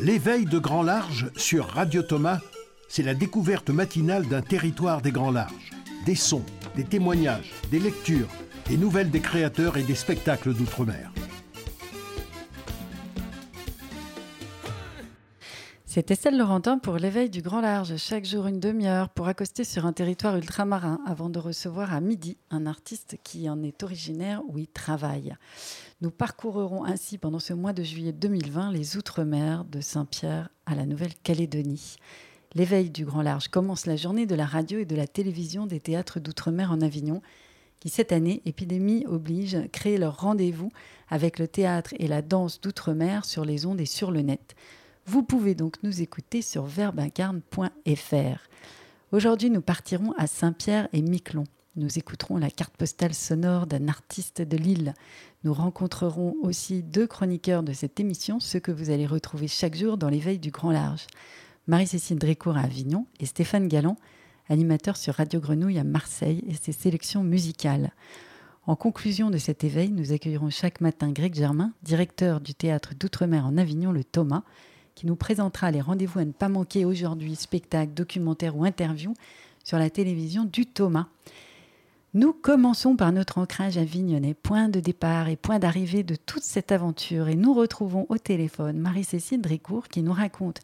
L'éveil de Grand Large sur Radio Thomas, c'est la découverte matinale d'un territoire des Grands Larges. Des sons, des témoignages, des lectures, des nouvelles des créateurs et des spectacles d'outre-mer. C'est Estelle Laurentin pour l'éveil du grand large, chaque jour une demi-heure pour accoster sur un territoire ultramarin avant de recevoir à midi un artiste qui en est originaire ou y travaille. Nous parcourrons ainsi pendant ce mois de juillet 2020 les outre-mer de Saint-Pierre à la Nouvelle-Calédonie. L'éveil du grand large commence la journée de la radio et de la télévision des théâtres d'outre-mer en Avignon qui cette année, épidémie oblige, créent leur rendez-vous avec le théâtre et la danse d'outre-mer sur les ondes et sur le net. Vous pouvez donc nous écouter sur verbincarne.fr. Aujourd'hui, nous partirons à Saint-Pierre et Miquelon. Nous écouterons la carte postale sonore d'un artiste de Lille. Nous rencontrerons aussi deux chroniqueurs de cette émission, ceux que vous allez retrouver chaque jour dans l'éveil du grand large. Marie-Cécile Drécourt à Avignon et Stéphane Galland, animateur sur Radio Grenouille à Marseille et ses sélections musicales. En conclusion de cet éveil, nous accueillerons chaque matin Greg Germain, directeur du théâtre d'outre-mer en Avignon, le Thomas, qui nous présentera les rendez-vous à ne pas manquer aujourd'hui, spectacles, documentaires ou interviews sur la télévision du Thomas. Nous commençons par notre ancrage avignonnais, point de départ et point d'arrivée de toute cette aventure. Et nous retrouvons au téléphone Marie-Cécile Drécourt qui nous raconte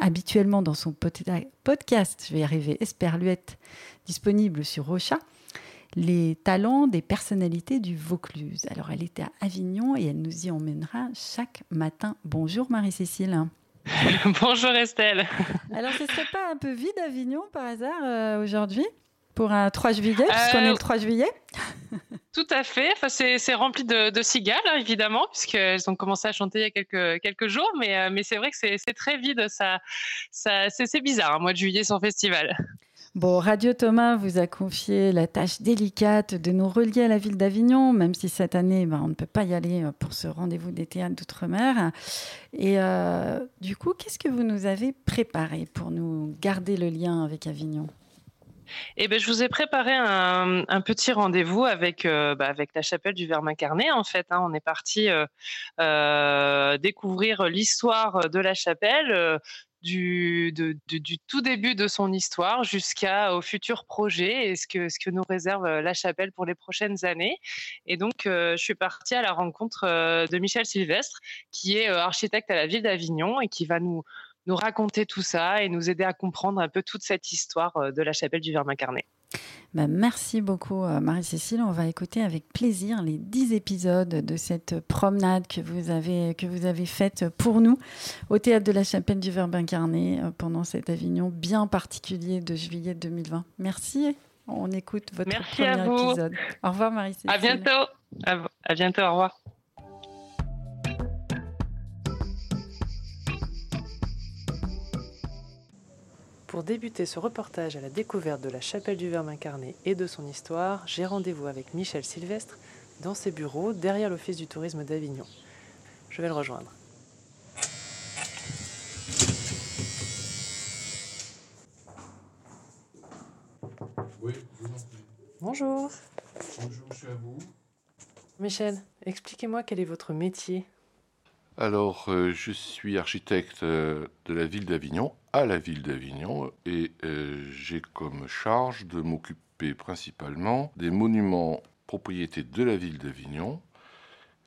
habituellement dans son podcast, je vais y arriver, Esperluette, disponible sur Rocha, les talents des personnalités du Vaucluse. Alors elle était à Avignon et elle nous y emmènera chaque matin. Bonjour Marie-Cécile. Bonjour Estelle. Alors, ce serait pas un peu vide Avignon par hasard euh, aujourd'hui pour un 3 juillet, puisqu'on est le 3 juillet? Tout à fait. Enfin, c'est rempli de, de cigales, hein, évidemment, puisqu'elles ont commencé à chanter il y a quelques, quelques jours. Mais, euh, mais c'est vrai que c'est très vide. Ça, ça, c'est bizarre, un mois de juillet sans festival. Bon, Radio Thomas vous a confié la tâche délicate de nous relier à la ville d'Avignon, même si cette année, ben, on ne peut pas y aller euh, pour ce rendez-vous des théâtres d'outre-mer. Et euh, du coup, qu'est-ce que vous nous avez préparé pour nous garder le lien avec Avignon? Eh ben, je vous ai préparé un, petit rendez-vous avec euh, bah, avec la chapelle du Verbe incarné. En fait, hein. on est parti découvrir l'histoire de la chapelle, du, tout début de son histoire jusqu'au futur projet et ce que, ce que nous réserve euh, la chapelle pour les prochaines années. Et donc, euh, je suis partie à la rencontre euh, de Michel Sylvestre, qui est architecte à la ville d'Avignon et qui va nous, nous raconter tout ça et nous aider à comprendre un peu toute cette histoire de la chapelle du Verbe incarné. Bah, merci beaucoup euh, Marie-Cécile. On va écouter avec plaisir les dix épisodes de cette promenade que vous avez, que vous avez faite pour nous au Théâtre de la Chapelle du Verbe incarné euh, pendant cet Avignon bien particulier de juillet 2020. Merci. On écoute votre merci premier épisode. Au revoir Marie-Cécile. À bientôt. à bientôt. Au revoir. Pour débuter ce reportage à la découverte de la chapelle du Verbe incarné et de son histoire, j'ai rendez-vous avec Michel Sylvestre dans ses bureaux derrière l'Office du tourisme d'Avignon. Je vais le rejoindre. Oui, Bonjour. Bonjour, je suis à vous. Michel, expliquez-moi quel est votre métier. Alors, euh, je suis architecte euh, de la ville d'Avignon, à la ville d'Avignon, et euh, j'ai comme charge de m'occuper principalement des monuments propriétés de la ville d'Avignon.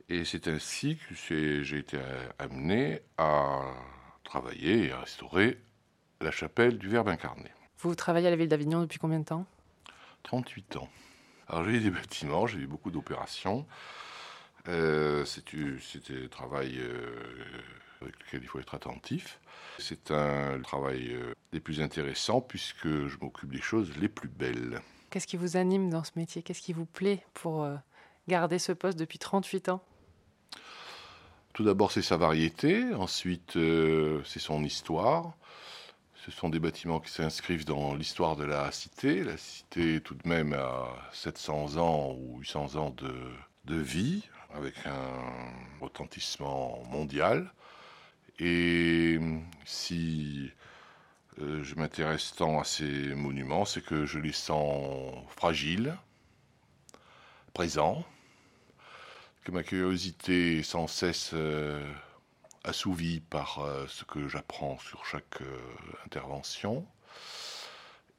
Et c'est ainsi que j'ai été amené à travailler et à restaurer la chapelle du Verbe incarné. Vous travaillez à la ville d'Avignon depuis combien de temps? 38 ans. Alors j'ai eu des bâtiments, j'ai eu beaucoup d'opérations. Euh, c'est un travail euh, avec lequel il faut être attentif. C'est un travail euh, des plus intéressants puisque je m'occupe des choses les plus belles. Qu'est-ce qui vous anime dans ce métier? Qu'est-ce qui vous plaît pour garder ce poste depuis 38 ans? Tout d'abord, c'est sa variété. Ensuite, c'est son histoire. Ce sont des bâtiments qui s'inscrivent dans l'histoire de la cité. La cité, tout de même, a 700 ans ou 800 ans de, de vie, avec un retentissement mondial. Et si euh, je m'intéresse tant à ces monuments, c'est que je les sens fragiles, présents, que ma curiosité est sans cesse euh, assouvi par ce que j'apprends sur chaque intervention.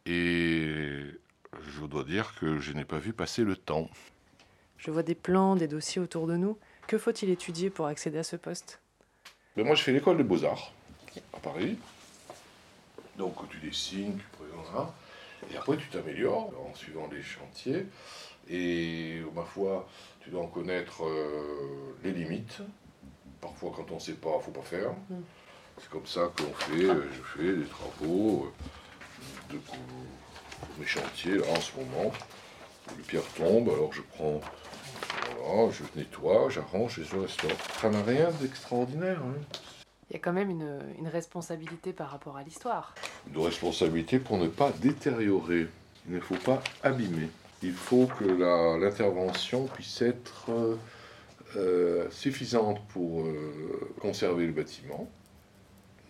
Et je dois dire que je n'ai pas vu passer le temps. Je vois des plans, des dossiers autour de nous. Que faut-il étudier pour accéder à ce poste? Ben Moi, je fais l'école des beaux-arts à Paris. Donc, tu dessines, tu présentes, et après, tu t'améliores en suivant les chantiers. Et ma foi, tu dois en connaître euh, les limites. Parfois, quand on ne sait pas, il ne faut pas faire. Mm. C'est comme ça qu'on fait, euh, je fais des travaux euh, de, mes chantiers, là, en ce moment. Les pierres tombent, alors je prends, voilà, je nettoie, j'arrange et je restaure. Ça n'a rien d'extraordinaire. Hein. Il y a quand même une, une responsabilité par rapport à l'histoire. Une responsabilité pour ne pas détériorer. Il ne faut pas abîmer. Il faut que l'intervention puisse être euh, euh, suffisante pour euh, conserver le bâtiment,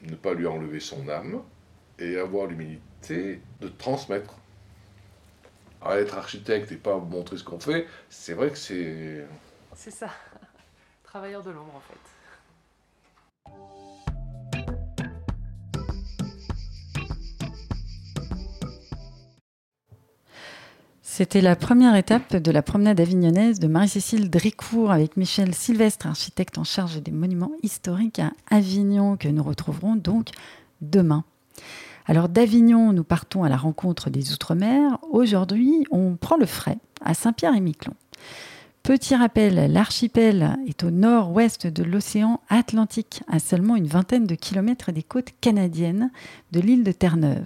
ne pas lui enlever son âme et avoir l'humilité de transmettre. À être architecte et pas montrer ce qu'on fait, c'est vrai que c'est. C'est ça. Travailleur de l'ombre en fait. C'était la première étape de la promenade avignonnaise de Marie-Cécile Dricourt avec Michel Sylvestre, architecte en charge des monuments historiques à Avignon, que nous retrouverons donc demain. Alors d'Avignon, nous partons à la rencontre des Outre-mer. Aujourd'hui, on prend le frais à Saint-Pierre-et-Miquelon. Petit rappel, l'archipel est au nord-ouest de l'océan Atlantique, à seulement une vingtaine de kilomètres des côtes canadiennes de l'île de Terre-Neuve.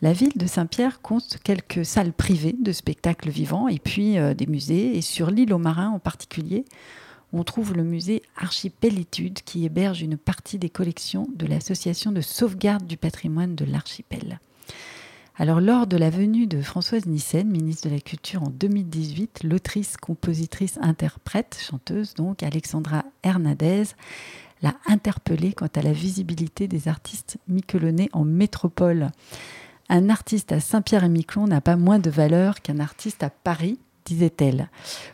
La ville de Saint-Pierre compte quelques salles privées de spectacles vivants et puis euh, des musées. Et sur l'île aux marins en particulier, on trouve le musée Archipelitude qui héberge une partie des collections de l'Association de sauvegarde du patrimoine de l'archipel. Alors, lors de la venue de Françoise Nissen, ministre de la Culture en 2018, l'autrice, compositrice, interprète, chanteuse donc, Alexandra Hernandez, l'a interpellée quant à la visibilité des artistes miquelonnais en métropole. Un artiste à Saint-Pierre-et-Miquelon n'a pas moins de valeur qu'un artiste à Paris, disait-elle.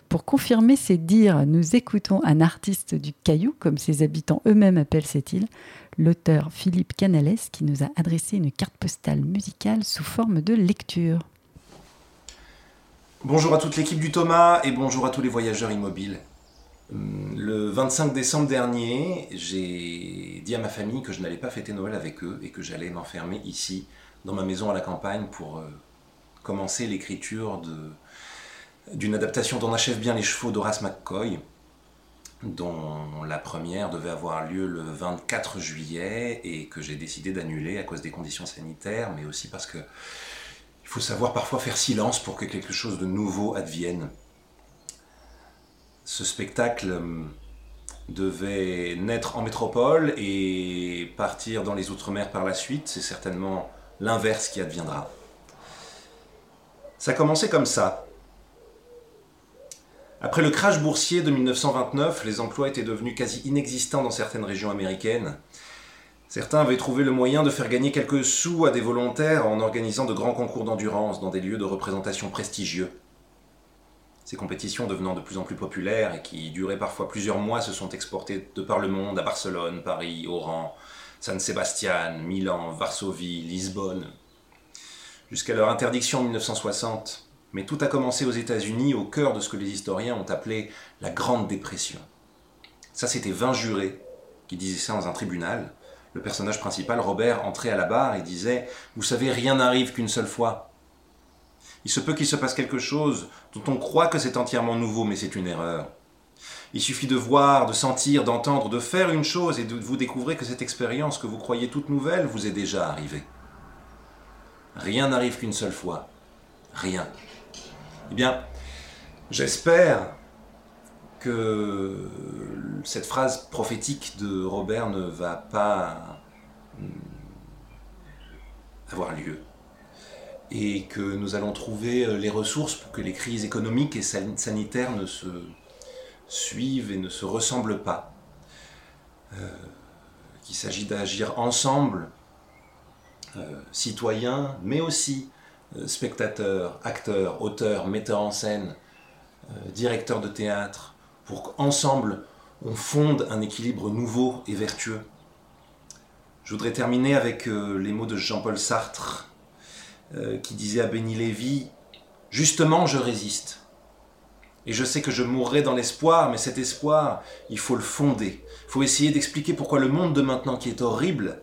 Pour confirmer ces dires, nous écoutons un artiste du Caillou, comme ses habitants eux-mêmes appellent cette île, l'auteur Philippe Canales, qui nous a adressé une carte postale musicale sous forme de lecture. Bonjour à toute l'équipe du Thomas et bonjour à tous les voyageurs immobiles. Hum, le 25 décembre dernier, j'ai dit à ma famille que je n'allais pas fêter Noël avec eux et que j'allais m'enfermer ici dans ma maison à la campagne pour euh, commencer l'écriture d'une adaptation dont achève bien les chevaux d'Horace McCoy, dont la première devait avoir lieu le 24 juillet et que j'ai décidé d'annuler à cause des conditions sanitaires, mais aussi parce que il faut savoir parfois faire silence pour que quelque chose de nouveau advienne. Ce spectacle euh, devait naître en métropole et partir dans les Outre-mer par la suite. C'est certainement l'inverse qui adviendra. Ça a commencé comme ça. Après le crash boursier de 1929, les emplois étaient devenus quasi inexistants dans certaines régions américaines. Certains avaient trouvé le moyen de faire gagner quelques sous à des volontaires en organisant de grands concours d'endurance dans des lieux de représentation prestigieux. Ces compétitions devenant de plus en plus populaires et qui duraient parfois plusieurs mois se sont exportées de par le monde à Barcelone, Paris, Oran, San Sebastian, Milan, Varsovie, Lisbonne, jusqu'à leur interdiction en 1960. Mais tout a commencé aux États-Unis, au cœur de ce que les historiens ont appelé la Grande Dépression. Ça, c'était 20 jurés qui disaient ça dans un tribunal. Le personnage principal, Robert, entrait à la barre et disait Vous savez, rien n'arrive qu'une seule fois. Il se peut qu'il se passe quelque chose dont on croit que c'est entièrement nouveau, mais c'est une erreur. Il suffit de voir, de sentir, d'entendre, de faire une chose et de vous découvrez que cette expérience que vous croyez toute nouvelle vous est déjà arrivée. Rien n'arrive qu'une seule fois. Rien. Eh bien, j'espère que cette phrase prophétique de Robert ne va pas hmm, avoir lieu et que nous allons trouver les ressources pour que les crises économiques et sanitaires ne se suivent et ne se ressemblent pas. Euh, qu'il s'agit d'agir ensemble, euh, citoyens, mais aussi spectateurs, acteurs, auteurs, metteurs en scène, directeurs de théâtre, pour qu'ensemble on fonde un équilibre nouveau et vertueux. Je voudrais terminer avec euh, les mots de Jean-Paul Sartre, euh, qui disait à Béni Lévy Justement, je résiste. Et je sais que je mourrai dans l'espoir, mais cet espoir, il faut le fonder. Il faut essayer d'expliquer pourquoi le monde de maintenant, qui est horrible,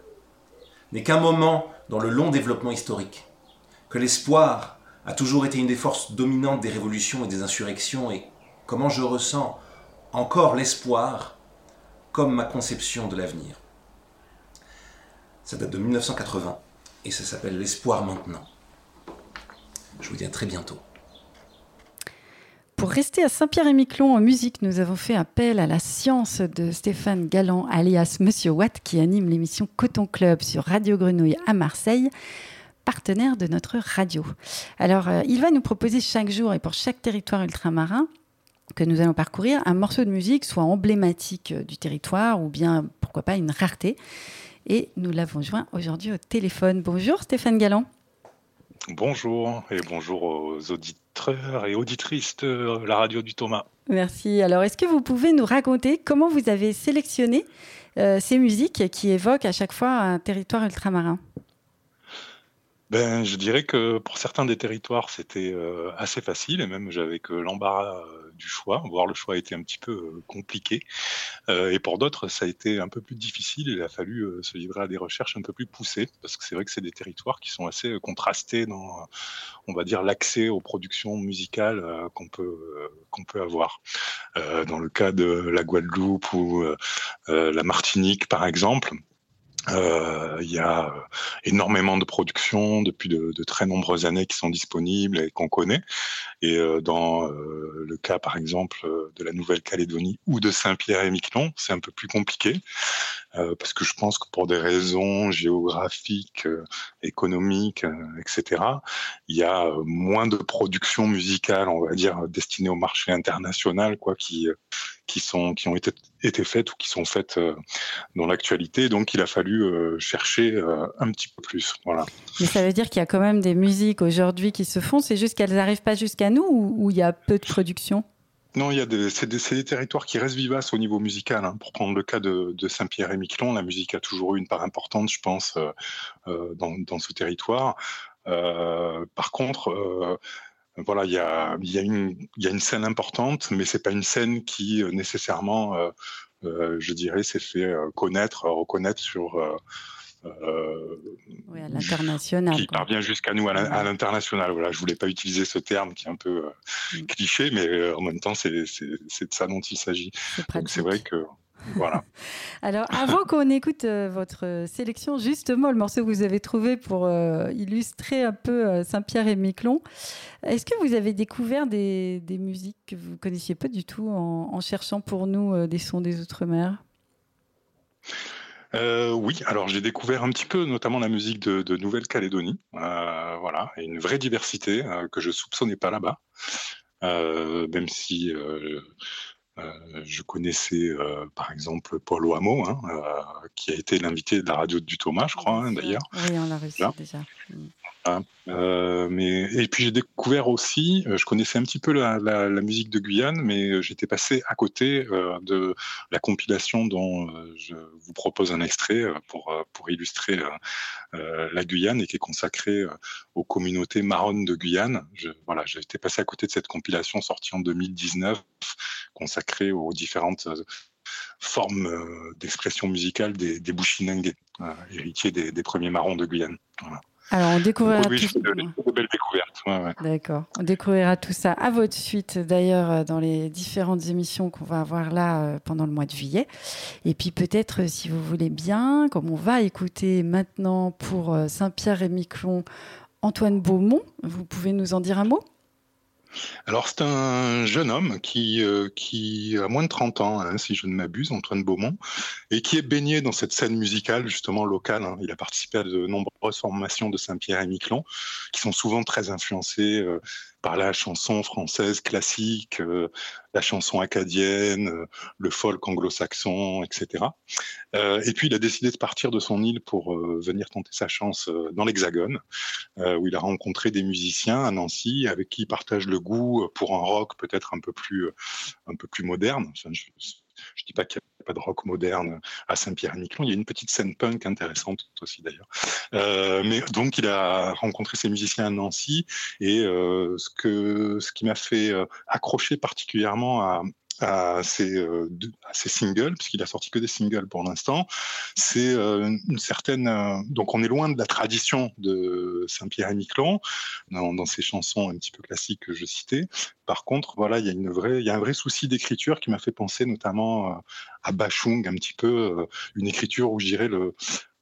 n'est qu'un moment dans le long développement historique. Que l'espoir a toujours été une des forces dominantes des révolutions et des insurrections, et comment je ressens encore l'espoir comme ma conception de l'avenir. Ça date de 1980 et ça s'appelle L'espoir maintenant. Je vous dis à très bientôt. Pour rester à Saint-Pierre-et-Miquelon en musique, nous avons fait appel à la science de Stéphane Galland, alias Monsieur Watt, qui anime l'émission Coton Club sur Radio Grenouille à Marseille, partenaire de notre radio. Alors, euh, il va nous proposer chaque jour et pour chaque territoire ultramarin que nous allons parcourir un morceau de musique soit emblématique euh, du territoire ou bien, pourquoi pas, une rareté. Et nous l'avons joint aujourd'hui au téléphone. Bonjour Stéphane Galland. Bonjour et bonjour aux auditeurs et auditrices de la radio du Thomas. Merci. Alors, est-ce que vous pouvez nous raconter comment vous avez sélectionné euh, ces musiques qui évoquent à chaque fois un territoire ultramarin? Ben, je dirais que pour certains des territoires, c'était euh, assez facile et même j'avais que l'embarras euh, du choix, voire le choix a été un petit peu euh, compliqué. et pour d'autres, ça a été un peu plus difficile. Il a fallu se livrer à des recherches un peu plus poussées parce que c'est vrai que c'est des territoires qui sont assez contrastés dans, on va dire, l'accès aux productions musicales qu'on peut qu'on peut avoir. dans le cas de la Guadeloupe ou la Martinique, par exemple. Euh, il y a euh, énormément de productions depuis de, de, très nombreuses années qui sont disponibles et qu'on connaît. Et euh, dans euh, le cas, par exemple, de la Nouvelle-Calédonie ou de Saint-Pierre et Miquelon, c'est un peu plus compliqué parce que je pense que pour des raisons géographiques, économiques, etc., il y a moins de productions musicales, on va dire, destinées au marché international, quoi, qui sont qui ont été faites ou qui sont faites euh, dans l'actualité. Donc, il a fallu euh, chercher euh, un petit peu plus. Voilà. Mais ça veut dire qu'il y a quand même des musiques aujourd'hui qui se font. C'est juste qu'elles n'arrivent pas jusqu'à nous ou, il y a peu de production? Non, il y a des, c'est des, territoires qui restent vivaces au niveau musical. Hein. Pour prendre le cas de, Saint-Pierre et Miquelon, la musique a toujours eu une part importante, je pense, dans, dans, ce territoire. par contre, voilà, il y a, y, y a, une scène importante, mais c'est pas une scène qui euh, nécessairement, euh, euh, je dirais, s'est fait connaître, reconnaître sur. Oui, à l'international. Qui parvient jusqu'à nous à l'international. Voilà, je voulais pas utiliser ce terme qui est un peu mm. cliché, mais en même temps, c'est de ça dont il s'agit. C'est vrai que voilà. Alors, avant qu'on écoute euh, votre sélection, justement, le morceau que vous avez trouvé pour euh, illustrer un peu euh, Saint-Pierre et Miquelon, est-ce que vous avez découvert des, musiques que vous ne connaissiez pas du tout en, cherchant pour nous des sons des Outre-mer? Oui, alors j'ai découvert un petit peu, notamment la musique de, Nouvelle-Calédonie, voilà, et une vraie diversité que je soupçonnais pas là-bas, même si euh, je connaissais euh, par exemple Paul Oamo, hein, euh, qui a été l'invité de la radio du Thomas, je crois, hein, d'ailleurs. Oui, on l'a reçu déjà. Hein, mais et puis j'ai découvert aussi, je connaissais un petit peu la, musique de Guyane, mais j'étais passé à côté de la compilation dont je vous propose un extrait pour pour illustrer la Guyane et qui est consacrée aux communautés marronnes de Guyane. Voilà, j'étais passé à côté de cette compilation sortie en 2019 consacré aux différentes euh, formes euh, d'expression musicale des, des euh, héritiers des, premiers marrons de Guyane. Alors, on découvrira tout... de, belles découvertes. D'accord. On découvrira tout ça à votre suite, d'ailleurs, dans les différentes émissions qu'on va avoir là pendant le mois de juillet. Et puis, peut-être, si vous voulez bien, comme on va écouter maintenant pour Saint-Pierre et Miquelon Antoine Beaumont, vous pouvez nous en dire un mot? Alors c'est un jeune homme qui, euh, a moins de 30 ans, hein, si je ne m'abuse, Antoine Beaumont, et qui est baigné dans cette scène musicale justement locale. Hein. Il a participé à de nombreuses formations de Saint-Pierre et Miquelon, qui sont souvent très influencées euh, par la chanson française classique, euh, la chanson acadienne, euh, le folk anglo-saxon, etc. Euh, et puis il a décidé de partir de son île pour venir tenter sa chance dans l'Hexagone, où il a rencontré des musiciens à Nancy avec qui il partage le goût pour un rock peut-être un peu plus un peu plus moderne. Dis pas qu'il n'y a pas de rock moderne à Saint-Pierre-et-Miquelon. Il y a une petite scène punk intéressante aussi d'ailleurs. Euh, mais donc il a rencontré ces musiciens à Nancy et euh, ce que ce qui m'a fait euh, accrocher particulièrement à, à ses, euh, à ses singles, puisqu'il a sorti que des singles pour l'instant, c'est euh, une certaine. Euh, donc, on est loin de la tradition de Saint-Pierre et Miquelon dans, dans ces chansons un petit peu classiques que je citais. Par contre, voilà, il y a une vraie, il y a un vrai souci d'écriture qui m'a fait penser notamment à Bachung, un petit peu une écriture où je dirais le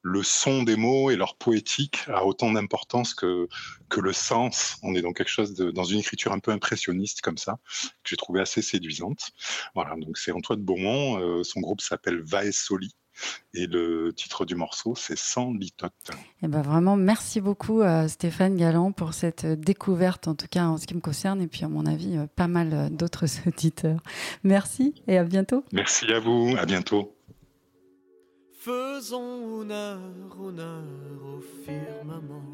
le son des mots et leur poétique a autant d'importance que, que le sens. On est dans quelque chose de, dans une écriture un peu impressionniste comme ça, que j'ai trouvé assez séduisante. Voilà, donc c'est Antoine Beaumont, euh, son groupe s'appelle Vae Soli. Et le titre du morceau, c'est Sans litote. Et ben vraiment, merci beaucoup à Stéphane Galland pour cette découverte, en tout cas en ce qui me concerne, et puis à mon avis, euh, pas mal euh, d'autres auditeurs. Merci et à bientôt. Merci à vous, à bientôt. Faisons honneur, honneur au firmament.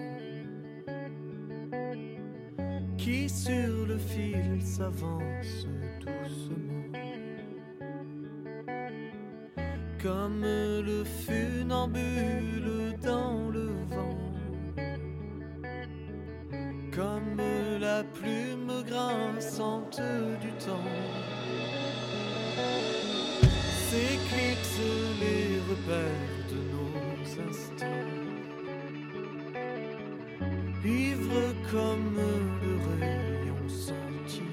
Qui sur le fil s'avance doucement. Comme le funambule dans le vent. Comme la plume grinçante du temps. S'éclipse les de nos instants. Ivre comme le rayon scintillant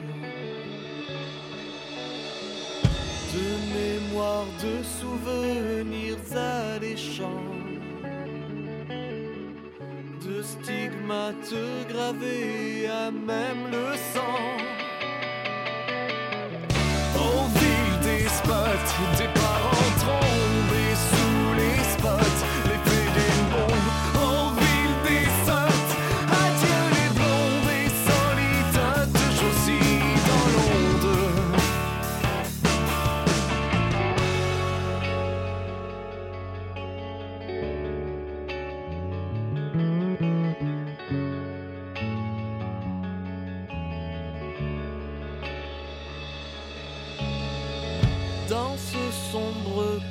de mémoire, de souvenirs alléchants, de stigmates gravés à même le sang. Aux villes des spots,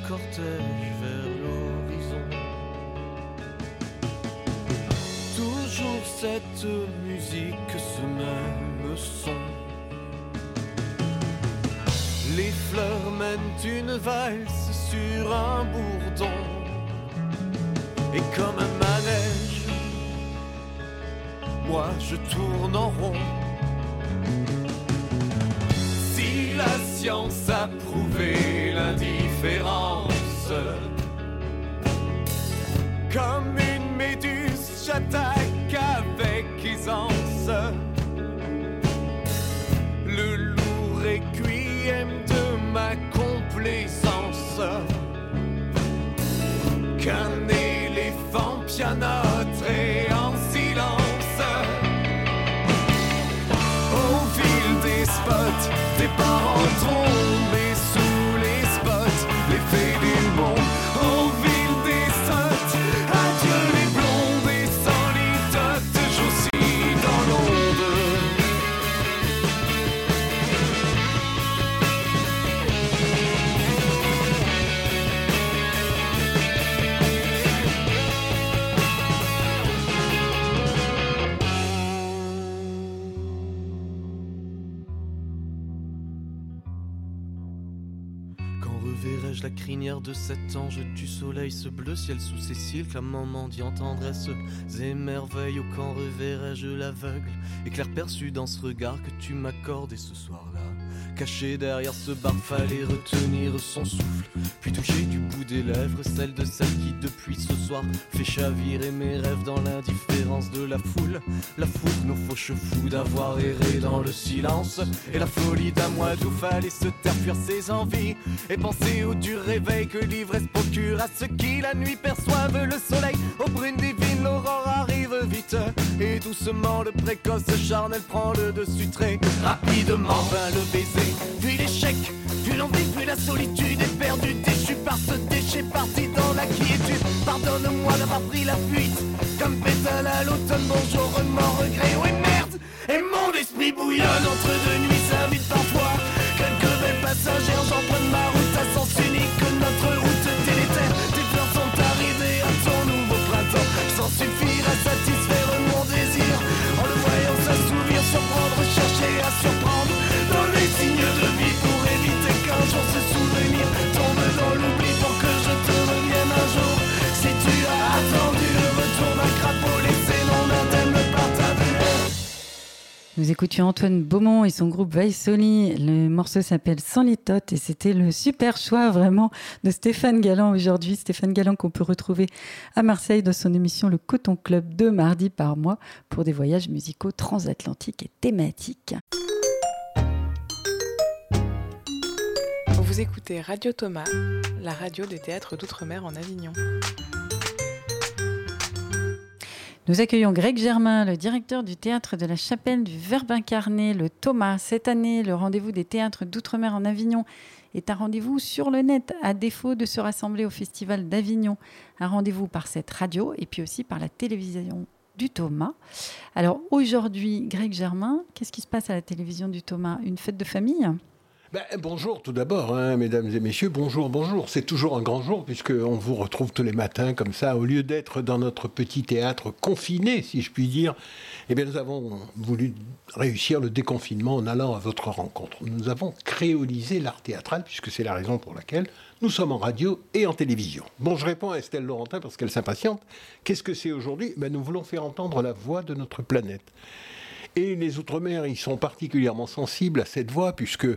cortège vers l'horizon. Toujours cette musique, ce même son. Les fleurs mènent une valse sur un bourdon. Et comme un manège, moi je tourne en rond. Si la science a prouvé comme une méduse, j'attaque avec aisance. Le lourd requiem de ma complaisance. Qu'un éléphant pianoterait la crinière de cet ange du soleil, ce bleu ciel sous ses cils, clamant mendiant tendresse, émerveille, ou quand reverrai-je l'aveugle, éclair perçu dans ce regard que tu m'accordes et ce soir-là, caché derrière ce bar, fallait retenir son souffle, puis toucher du bout des lèvres celle de celle qui depuis ce soir fait chavirer mes rêves dans l'indifférence de la foule, la foule nos fauches fous d'avoir erré dans le silence, et la folie d'un mois d'où fallait se taire, fuir ses envies, et penser au dur réveil que l'ivresse procure à ceux qui la nuit perçoivent le soleil. Aux brunes divines, l'aurore arrive vite et doucement le précoce charnel prend le dessus très rapidement. Vint le baiser, puis l'échec, puis l'envie, puis la solitude éperdue, déchu par ce déchet parti dans la quiétude. Pardonne-moi d'avoir pris la fuite, comme pétale à l'automne. Bonjour, remords, regret, oui merde. Et mon esprit bouillonne entre deux nuits, s'invite parfois. Quelques belles passagère, j'emprunte ma route à sens unique. Notre route délétère, tes fleurs sont arrivées à ton nouveau printemps. J'en suffirai Nous écoutions Antoine Beaumont et son groupe Vaisoli. Le morceau s'appelle Sans les totes et c'était le super choix vraiment de Stéphane Galland aujourd'hui. Stéphane Galland qu'on peut retrouver à Marseille dans son émission Le Coton Club deux mardis par mois pour des voyages musicaux transatlantiques et thématiques. Vous écoutez Radio Thomas, la radio des théâtres d'outre-mer en Avignon. Nous accueillons Greg Germain, le directeur du théâtre de la Chapelle du Verbe incarné, le Thomas. Cette année, le rendez-vous des théâtres d'outre-mer en Avignon est un rendez-vous sur le net, à défaut de se rassembler au Festival d'Avignon. Un rendez-vous par cette radio et puis aussi par la télévision du Thomas. Alors aujourd'hui, Greg Germain, qu'est-ce qui se passe à la télévision du Thomas? Une fête de famille? Ben, bonjour tout d'abord, hein, mesdames et messieurs. Bonjour, bonjour. C'est toujours un grand jour puisqu'on vous retrouve tous les matins comme ça. Au lieu d'être dans notre petit théâtre confiné, si je puis dire, eh bien, nous avons voulu réussir le déconfinement en allant à votre rencontre. Nous avons créolisé l'art théâtral puisque c'est la raison pour laquelle nous sommes en radio et en télévision. Bon, je réponds à Estelle Laurentin parce qu'elle s'impatiente. Qu'est-ce que c'est aujourd'hui? Ben, Nous voulons faire entendre la voix de notre planète. Et les Outre-mer, ils sont particulièrement sensibles à cette voix, puisque,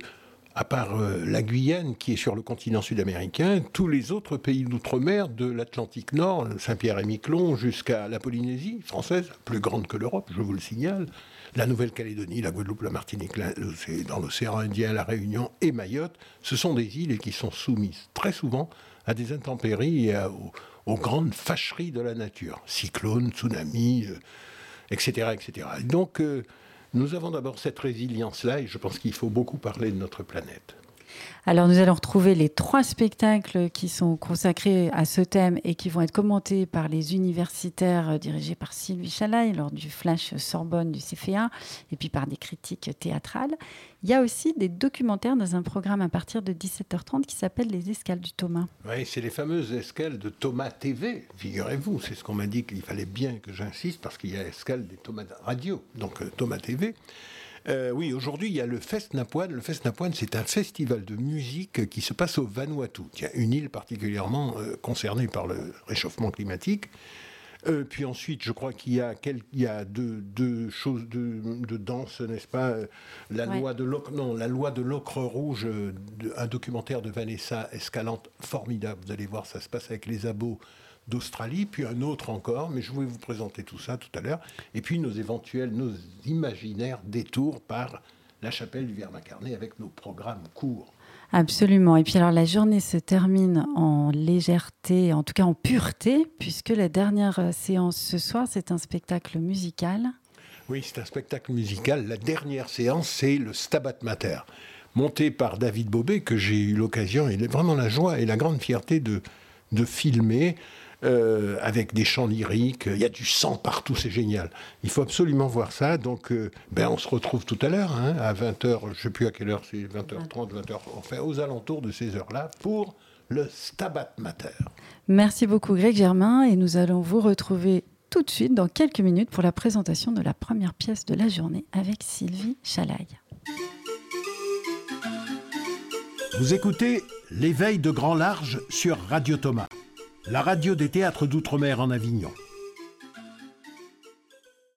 à part euh, la Guyane, qui est sur le continent sud-américain, tous les autres pays d'Outre-mer, de l'Atlantique Nord, Saint-Pierre et Miquelon, jusqu'à la Polynésie française, plus grande que l'Europe, je vous le signale, la Nouvelle-Calédonie, la Guadeloupe, la Martinique, dans l'océan Indien, la Réunion et Mayotte, ce sont des îles qui sont soumises très souvent à des intempéries et aux, grandes fâcheries de la nature, cyclones, tsunamis, euh, etc. etc. Et donc, euh, nous avons d'abord cette résilience-là, et je pense qu'il faut beaucoup parler de notre planète. Alors nous allons retrouver les trois spectacles qui sont consacrés à ce thème et qui vont être commentés par les universitaires euh, dirigés par Sylvie Chalaille lors du Flash Sorbonne du CFA et puis par des critiques théâtrales. Il y a aussi des documentaires dans un programme à partir de 17h30 qui s'appelle Les Escales du Thomas. Oui, c'est les fameuses escales de Thomas TV, figurez-vous. C'est ce qu'on m'a dit qu'il fallait bien que j'insiste, parce qu'il y a escale des Thomas Radio, donc euh, Thomas TV. Euh, oui, aujourd'hui, il y a le Fest Napoine. Le Fest Napoine, c'est un festival de musique qui se passe au Vanuatu, qui est une île particulièrement euh, concernée par le réchauffement climatique. Euh, puis ensuite, je crois qu'il y a, quel- il y a deux, deux choses de, de danse, n'est-ce pas La Ouais. loi de l'ocre, non, la loi de l'ocre rouge, un documentaire de Vanessa Escalante formidable. Vous allez voir, ça se passe avec les abos d'Australie, puis un autre encore, mais je vais vous présenter tout ça tout à l'heure. Et puis nos éventuels, nos imaginaires détours par la chapelle du Verbe incarné avec nos programmes courts. Absolument. Et puis alors la journée se termine en légèreté, en tout cas en pureté, puisque la dernière euh, séance ce soir, c'est un spectacle musical. Oui, c'est un spectacle musical. La dernière séance, c'est le Stabat Mater, monté par David Bobet, que j'ai eu l'occasion, et vraiment la joie et la grande fierté de, de filmer. Euh, avec des chants lyriques, il y a du sang partout, c'est génial. Il faut absolument voir ça. Donc, euh, ben, on se retrouve tout à l'heure, hein, à 20h, je ne sais plus à quelle heure, c'est 20h30, 20h, enfin aux alentours de ces heures-là, pour le Stabat Mater. Merci beaucoup Greg Germain et nous allons vous retrouver tout de suite dans quelques minutes pour la présentation de la première pièce de la journée avec Sylvie Chalaille. Vous écoutez L'éveil de grand large sur Radio Thomas, la radio des théâtres d'outre-mer en Avignon.